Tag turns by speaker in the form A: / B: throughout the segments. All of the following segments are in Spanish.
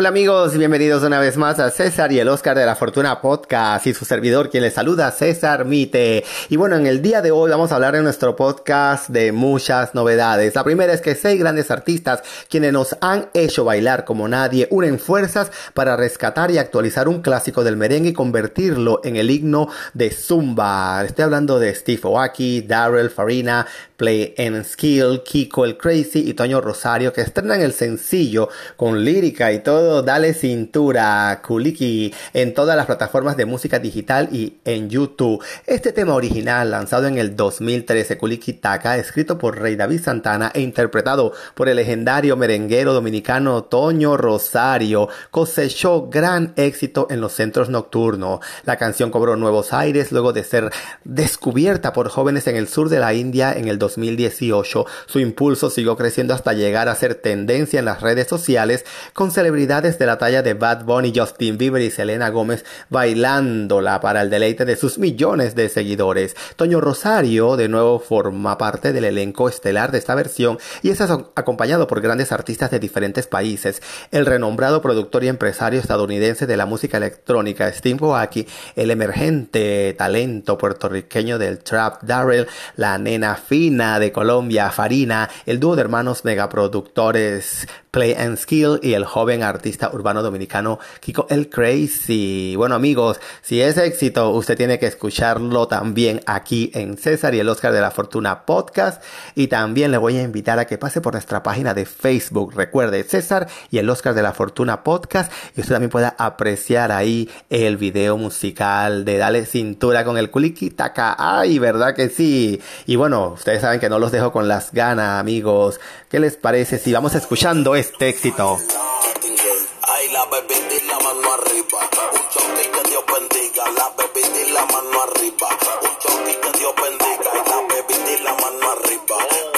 A: Hola amigos, bienvenidos una vez más a César y el Oscar de la Fortuna Podcast y su servidor quien les saluda, César Mite. Y bueno, en el día de hoy vamos a hablar en nuestro podcast de muchas novedades. La primera es que seis grandes artistas quienes nos han hecho bailar como nadie unen fuerzas para rescatar y actualizar un clásico del merengue y convertirlo en el himno de Zumba. Estoy hablando de Steve Oaki, Daryl Farina, Play and Skill, Kiko el Crazy y Toño Rosario que estrenan el sencillo con lírica y todo dale cintura, Kuliki, en todas las plataformas de música digital y en YouTube. Este tema original, lanzado en el 2013, Kuliki Taka, escrito por Rey David Santana e interpretado por el legendario merenguero dominicano Toño Rosario, cosechó gran éxito en los centros nocturnos. La canción cobró nuevos aires luego de ser descubierta por jóvenes en el sur de la India en el 2018. Su impulso siguió creciendo hasta llegar a ser tendencia en las redes sociales con celebridades de la talla de Bad Bunny, Justin Bieber y Selena Gómez bailándola para el deleite de sus millones de seguidores. Toño Rosario de nuevo forma parte del elenco estelar de esta versión y es acompañado por grandes artistas de diferentes países. El renombrado productor y empresario estadounidense de la música electrónica Steve Aoki, el emergente talento puertorriqueño del trap Darrell, la nena fina de Colombia Farina, el dúo de hermanos megaproductores Play and Skill y el joven artista urbano dominicano Kiko El Crazy. Bueno amigos, si es éxito, usted tiene que escucharlo también aquí en César y el Oscar de la Fortuna Podcast. Y también le voy a invitar a que pase por nuestra página de Facebook. Recuerde, César y el Oscar de la Fortuna Podcast. Y usted también pueda apreciar ahí el video musical de Dale Cintura con el Kuliki Taka. Ay, ¿verdad que sí? Y bueno, ustedes saben que no los dejo con las ganas, amigos. ¿Qué les parece si vamos escuchando este éxito. Ay, la y la mano arriba. Un choque que Dios bendiga. La y la mano arriba. Un choque que Dios bendiga. La y la mano arriba.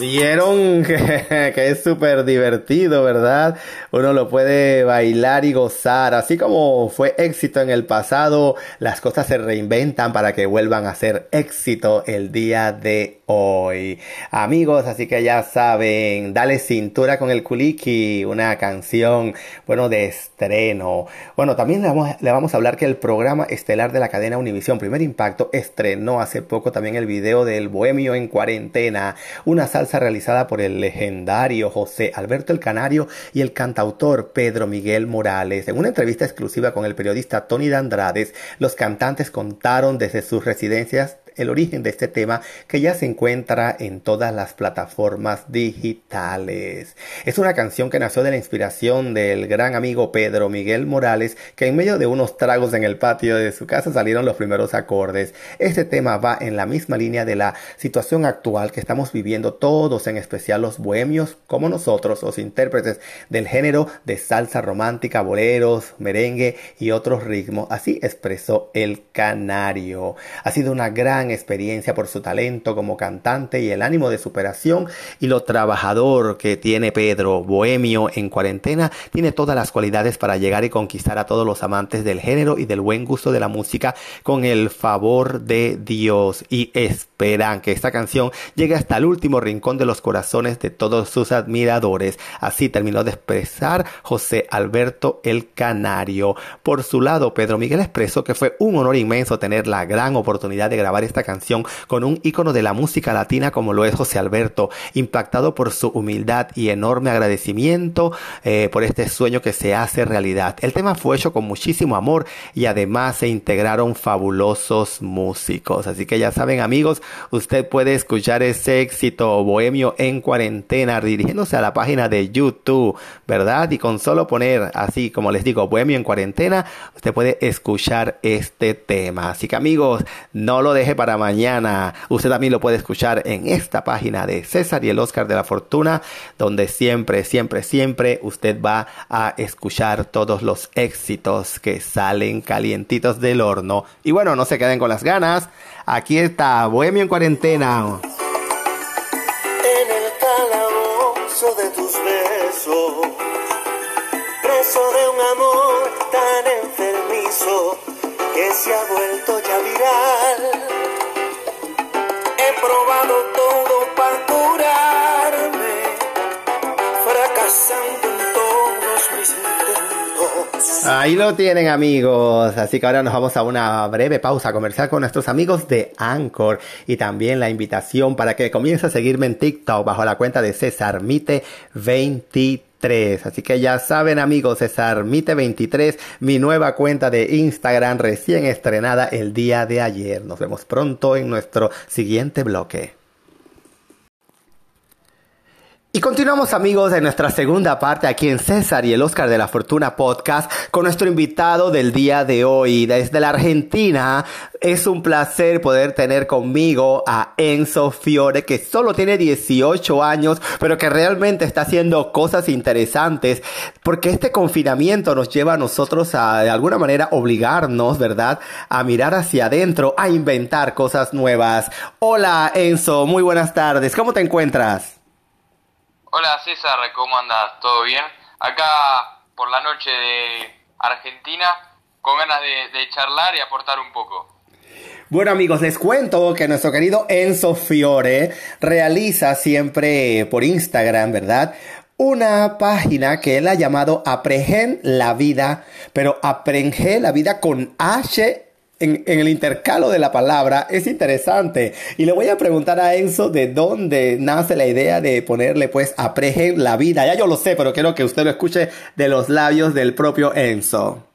A: Vieron que, es súper divertido, ¿verdad? Uno lo puede bailar y gozar. Así como fue éxito en el pasado, las cosas se reinventan para que vuelvan a ser éxito el día de hoy. Amigos, así que ya saben, dale cintura con el Kuliki, una canción, bueno, de estreno. Bueno, también le vamos, le vamos a hablar que el programa estelar de la cadena Univisión Primer Impacto estrenó hace poco también el video del Bohemio en cuarentena, una salsa realizada por el legendario José Alberto el Canario y el cantautor Pedro Miguel Morales. En una entrevista exclusiva con el periodista Tony Dandrades, los cantantes contaron desde sus residencias el origen de este tema que ya se encuentra en todas las plataformas digitales. Es una canción que nació de la inspiración del gran amigo Pedro Miguel Morales, que en medio de unos tragos en el patio de su casa salieron los primeros acordes. Este tema va en la misma línea de la situación actual que estamos viviendo todos, en especial los bohemios como nosotros, los intérpretes del género de salsa romántica, boleros, merengue y otros ritmos. Así expresó el canario. Ha sido una gran experiencia por su talento como cantante y el ánimo de superación y lo trabajador que tiene Pedro, bohemio en cuarentena, tiene todas las cualidades para llegar y conquistar a todos los amantes del género y del buen gusto de la música con el favor de Dios y esperan que esta canción llegue hasta el último rincón de los corazones de todos sus admiradores. Así terminó de expresar José Alberto el Canario. Por su lado, Pedro Miguel expresó que fue un honor inmenso tener la gran oportunidad de grabar esta canción con un ícono de la música latina como lo es José Alberto, impactado por su humildad y enorme agradecimiento eh, por este sueño que se hace realidad. El tema fue hecho con muchísimo amor y además se integraron fabulosos músicos. Así que ya saben amigos, usted puede escuchar ese éxito bohemio en cuarentena dirigiéndose a la página de YouTube, ¿verdad? Y con solo poner así como les digo, bohemio en cuarentena, usted puede escuchar este tema. Así que amigos, no lo deje para para mañana. Usted también lo puede escuchar en esta página de César y el Oscar de la Fortuna, donde siempre, siempre, siempre usted va a escuchar todos los éxitos que salen calientitos del horno. Y bueno, no se queden con las ganas. Aquí está Bohemio en cuarentena. Ahí lo tienen amigos, así que ahora nos vamos a una breve pausa comercial con nuestros amigos de Anchor y también la invitación para que comience a seguirme en TikTok bajo la cuenta de César Mite 23. Así que ya saben amigos, César Mite 23, mi nueva cuenta de Instagram recién estrenada el día de ayer. Nos vemos pronto en nuestro siguiente bloque. Y continuamos amigos en nuestra segunda parte aquí en César y el Oscar de la Fortuna podcast con nuestro invitado del día de hoy desde la Argentina. Es un placer poder tener conmigo a Enzo Fiore que solo tiene 18 años pero que realmente está haciendo cosas interesantes porque este confinamiento nos lleva a nosotros a de alguna manera obligarnos, ¿verdad? A mirar hacia adentro, a inventar cosas nuevas. Hola Enzo, muy buenas tardes. ¿Cómo te encuentras?
B: Hola César, ¿cómo andas? ¿Todo bien? Acá por la noche de Argentina, con ganas de, charlar y aportar un poco.
A: Bueno amigos, les cuento que nuestro querido Enzo Fiore realiza siempre por Instagram, ¿verdad? Una página que él ha llamado Aprehen la vida, pero Aprenge la vida con H en, el intercalo de la palabra es interesante. Y le voy a preguntar a Enzo de dónde nace la idea de ponerle pues aprejen la vida. Ya yo lo sé, pero quiero que usted lo escuche de los labios del propio Enzo.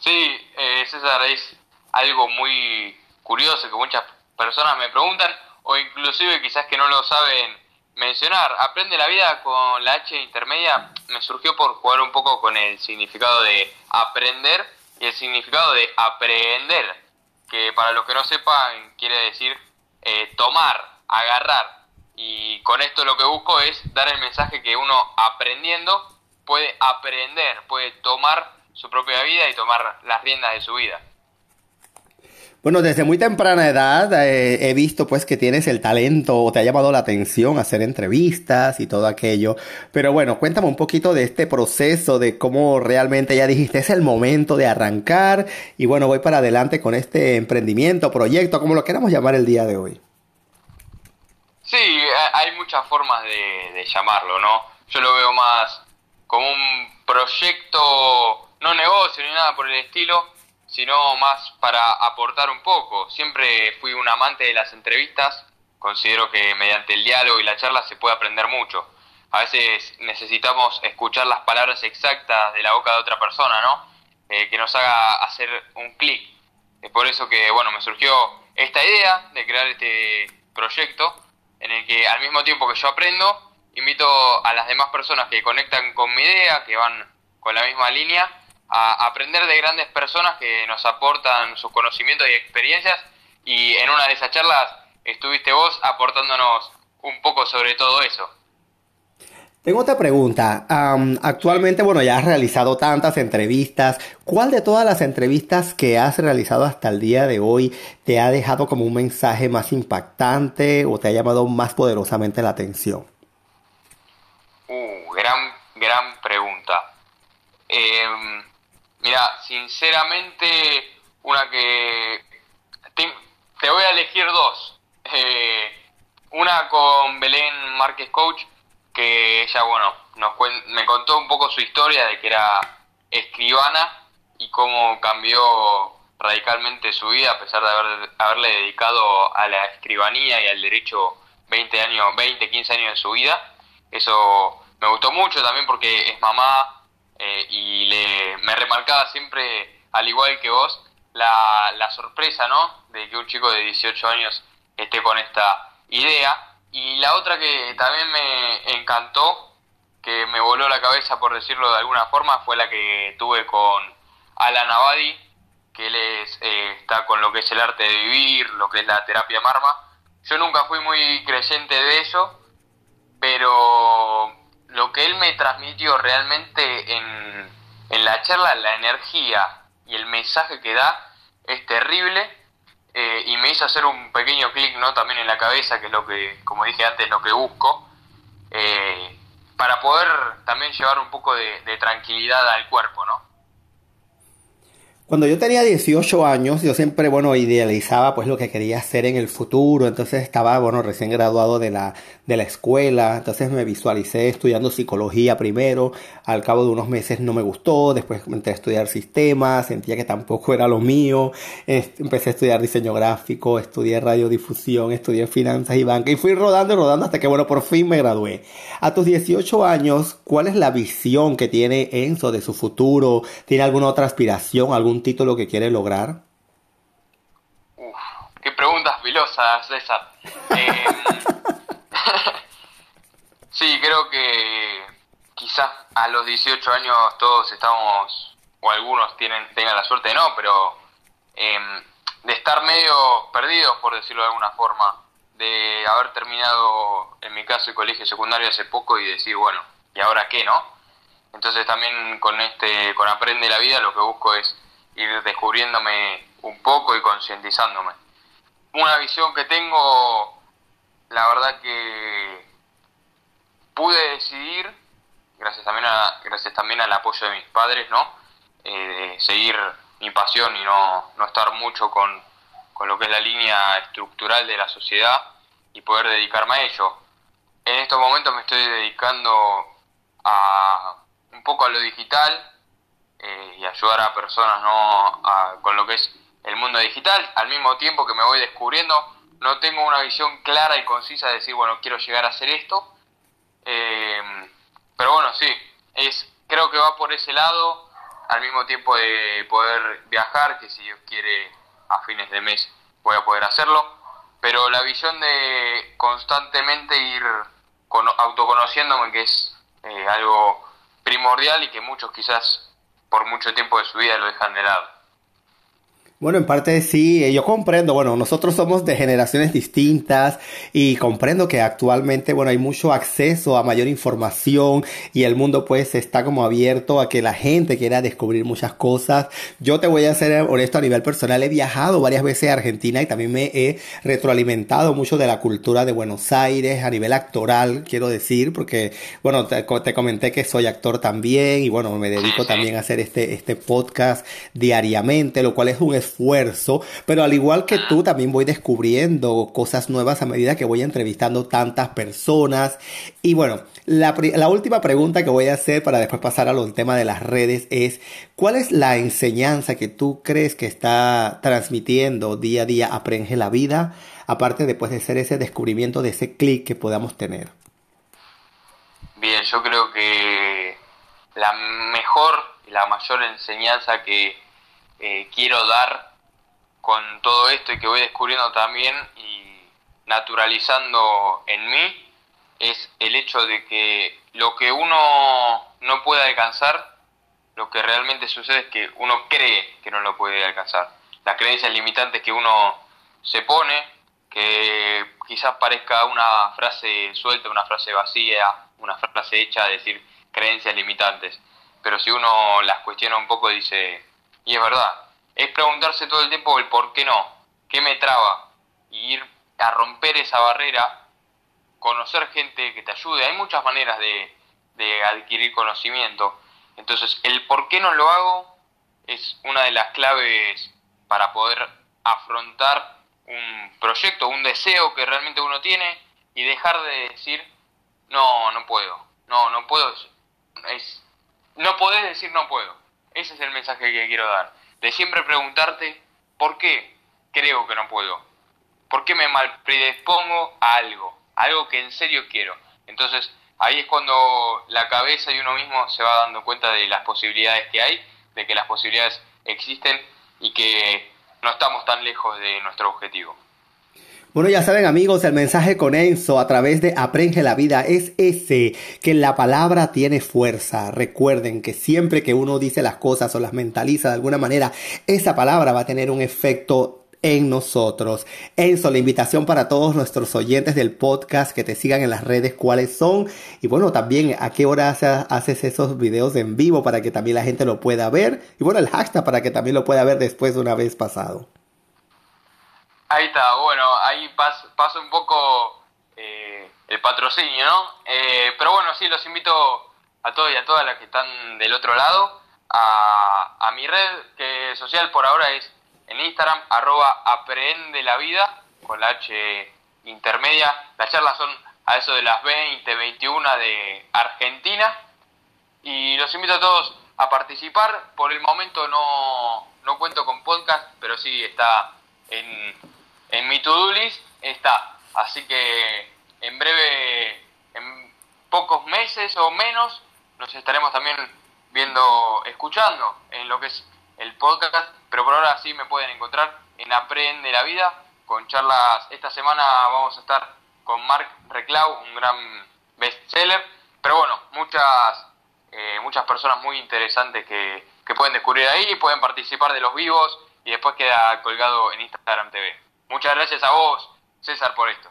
B: Sí, eh, César, es algo muy curioso que muchas personas me preguntan o inclusive quizás que no lo saben mencionar. Aprende la vida con la H intermedia me surgió por jugar un poco con el significado de aprender y el significado de aprender, que para los que no sepan quiere decir eh, tomar, agarrar. Y con esto lo que busco es dar el mensaje que uno aprendiendo puede aprender, puede tomar su propia vida y tomar las riendas de su vida.
A: Bueno, desde muy temprana edad eh, he visto pues que tienes el talento o te ha llamado la atención hacer entrevistas y todo aquello. Pero bueno, cuéntame un poquito de este proceso, de cómo realmente ya dijiste es el momento de arrancar y bueno, voy para adelante con este emprendimiento, proyecto, como lo queramos llamar el día de hoy.
B: Sí, hay muchas formas de, de llamarlo, ¿no? Yo lo veo más como un proyecto, no negocio ni nada por el estilo, sino más para aportar un poco. Siempre fui un amante de las entrevistas, considero que mediante el diálogo y la charla se puede aprender mucho. A veces necesitamos escuchar las palabras exactas de la boca de otra persona, ¿no? Eh, que nos haga hacer un clic. Es por eso que, bueno, me surgió esta idea de crear este proyecto en el que al mismo tiempo que yo aprendo, invito a las demás personas que conectan con mi idea, que van con la misma línea, a aprender de grandes personas que nos aportan sus conocimientos y experiencias y en una de esas charlas estuviste vos aportándonos un poco sobre todo eso.
A: Tengo otra pregunta. actualmente, bueno, ya has realizado tantas entrevistas. ¿Cuál de todas las entrevistas que has realizado hasta el día de hoy te ha dejado como un mensaje más impactante o te ha llamado más poderosamente la atención?
B: Uh, gran, gran pregunta. Eh, Mira, sinceramente, una que... Te, voy a elegir dos. Eh, una con Belén Márquez Coach, que ella, bueno, nos me contó un poco su historia de que era escribana y cómo cambió radicalmente su vida a pesar de haber, haberle dedicado a la escribanía y al derecho 20 años, 20, 15 años de su vida. Eso me gustó mucho también porque es mamá, eh, y le, me remarcaba siempre, al igual que vos, la, la sorpresa, ¿no? De que un chico de 18 años esté con esta idea. Y la otra que también me encantó, que me voló la cabeza por decirlo de alguna forma, fue la que tuve con Alan Abadi, que él es, eh, está con lo que es el arte de vivir, lo que es la terapia marma. Yo nunca fui muy creyente de eso, pero lo que él me transmitió realmente en, en la charla, la energía y el mensaje que da es terrible eh, y me hizo hacer un pequeño clic no también en la cabeza que es lo que como dije antes lo que busco eh, para poder también llevar un poco de, de tranquilidad al cuerpo no
A: cuando yo tenía 18 años, yo siempre, bueno, idealizaba pues lo que quería hacer en el futuro. Entonces estaba, bueno, recién graduado de la, de la escuela, entonces me visualicé estudiando psicología primero, al cabo de unos meses no me gustó, después entré a estudiar sistemas, sentía que tampoco era lo mío, empecé a estudiar diseño gráfico, estudié radiodifusión, estudié finanzas y banca y fui rodando y rodando hasta que bueno, por fin me gradué. A tus 18 años, ¿cuál es la visión que tiene Enzo de su futuro? ¿Tiene alguna otra aspiración, algún título que quiere lograr?
B: Uf, qué preguntas filosas, César. Eh, sí, creo que quizás a los 18 años todos estamos, o algunos tienen, tengan la suerte de no, pero em, de estar medio perdidos, por decirlo de alguna forma, de haber terminado, en mi caso, el colegio secundario hace poco y decir, bueno, ¿y ahora qué, no? Entonces también con este, con Aprende la Vida lo que busco es ir descubriéndome un poco y concientizándome. Una visión que tengo la verdad que pude decidir, gracias también, a, gracias también al apoyo de mis padres, ¿no? Eh, seguir mi pasión y no, no estar mucho con, con lo que es la línea estructural de la sociedad y poder dedicarme a ello. En estos momentos me estoy dedicando a un poco a lo digital eh, y ayudar a personas ¿no? con lo que es el mundo digital, al mismo tiempo que me voy descubriendo no tengo una visión clara y concisa de decir, bueno, quiero llegar a hacer esto. Eh, pero bueno, sí, es, creo que va por ese lado, al mismo tiempo de poder viajar, que si Dios quiere a fines de mes voy a poder hacerlo. Pero la visión de constantemente ir con, autoconociéndome, que es eh, algo primordial y que muchos quizás por mucho tiempo de su vida lo dejan de lado.
A: Bueno, en parte sí, eh, yo comprendo, bueno, nosotros somos de generaciones distintas y comprendo que actualmente, bueno, hay mucho acceso a mayor información y el mundo pues está como abierto a que la gente quiera descubrir muchas cosas. Yo te voy a ser honesto a nivel personal, he viajado varias veces a Argentina y también me he retroalimentado mucho de la cultura de Buenos Aires a nivel actoral, quiero decir, porque, bueno, te, comenté que soy actor también y bueno, me dedico también a hacer este, este podcast diariamente, lo cual es un pero al igual que tú también voy descubriendo cosas nuevas a medida que voy entrevistando tantas personas. Y bueno, la, la última pregunta que voy a hacer para después pasar al tema de las redes es, ¿cuál es la enseñanza que tú crees que está transmitiendo día a día Aprende la Vida, aparte después de ser ese descubrimiento de ese clic que podamos tener?
B: Bien, yo creo que la mejor y la mayor enseñanza que eh, quiero dar con todo esto y que voy descubriendo también y naturalizando en mí es el hecho de que lo que uno no puede alcanzar, lo que realmente sucede es que uno cree que no lo puede alcanzar. Las creencias limitantes que uno se pone, que quizás parezca una frase suelta, una frase vacía, una frase hecha, decir creencias limitantes. Pero si uno las cuestiona un poco, dice, y es verdad, es preguntarse todo el tiempo el por qué no, qué me traba, y ir a romper esa barrera, conocer gente que te ayude. Hay muchas maneras de, de adquirir conocimiento. Entonces, el por qué no lo hago es una de las claves para poder afrontar un proyecto, un deseo que realmente uno tiene y dejar de decir, no, no puedo, no, no puedo, es, no podés decir no puedo. Ese es el mensaje que quiero dar. De siempre preguntarte, ¿por qué creo que no puedo? ¿Por qué me mal predispongo a algo? algo que en serio quiero. Entonces, ahí es cuando la cabeza y uno mismo se va dando cuenta de las posibilidades que hay, de que las posibilidades existen y que no estamos tan lejos de nuestro objetivo.
A: Bueno, ya saben amigos, el mensaje con Enzo a través de Aprende la Vida es ese, que la palabra tiene fuerza. Recuerden que siempre que uno dice las cosas o las mentaliza de alguna manera, esa palabra va a tener un efecto en nosotros. Enzo, la invitación para todos nuestros oyentes del podcast que te sigan en las redes, cuáles son. Y bueno, también a qué hora haces esos videos en vivo para que también la gente lo pueda ver. Y bueno, el hashtag para que también lo pueda ver después de una vez pasado.
B: Ahí está, bueno, ahí paso, un poco eh, el patrocinio, ¿no? Eh, pero bueno, sí, los invito a todos y a todas las que están del otro lado a, a mi red que social por ahora es en Instagram, arroba aprende la vida, con la H intermedia. Las charlas son a eso de las 20, 21 de Argentina. Y los invito a todos a participar. Por el momento no, no cuento con podcast, pero sí está en, en mi to-do list. Está. Así que en breve, en pocos meses o menos, nos estaremos también viendo, escuchando en lo que es el podcast. Pero por ahora sí me pueden encontrar en Aprende la Vida con charlas. Esta semana vamos a estar con Mark Reclau, un gran bestseller. Pero bueno, muchas, eh, muchas personas muy interesantes que, que pueden descubrir ahí, pueden participar de los vivos y después queda colgado en Instagram TV. Muchas gracias a vos, César, por esto.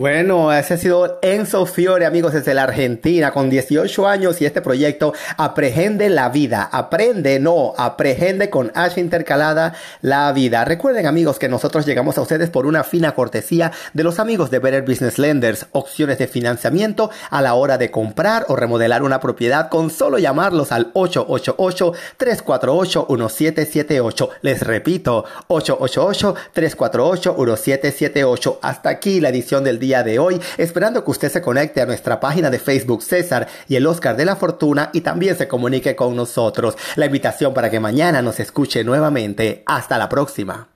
A: Bueno, ese ha sido Enzo Fiore, amigos, desde la Argentina, con 18 años y este proyecto Aprehende la vida. Aprende, no, aprehende con H intercalada la vida. Recuerden, amigos, que nosotros llegamos a ustedes por una fina cortesía de los amigos de Better Business Lenders, opciones de financiamiento a la hora de comprar o remodelar una propiedad con solo llamarlos al 888-348-1778. Les repito, 888-348-1778. Hasta aquí la edición del día de hoy, esperando que usted se conecte a nuestra página de Facebook César y el Oscar de la Fortuna y también se comunique con nosotros. La invitación para que mañana nos escuche nuevamente. Hasta la próxima.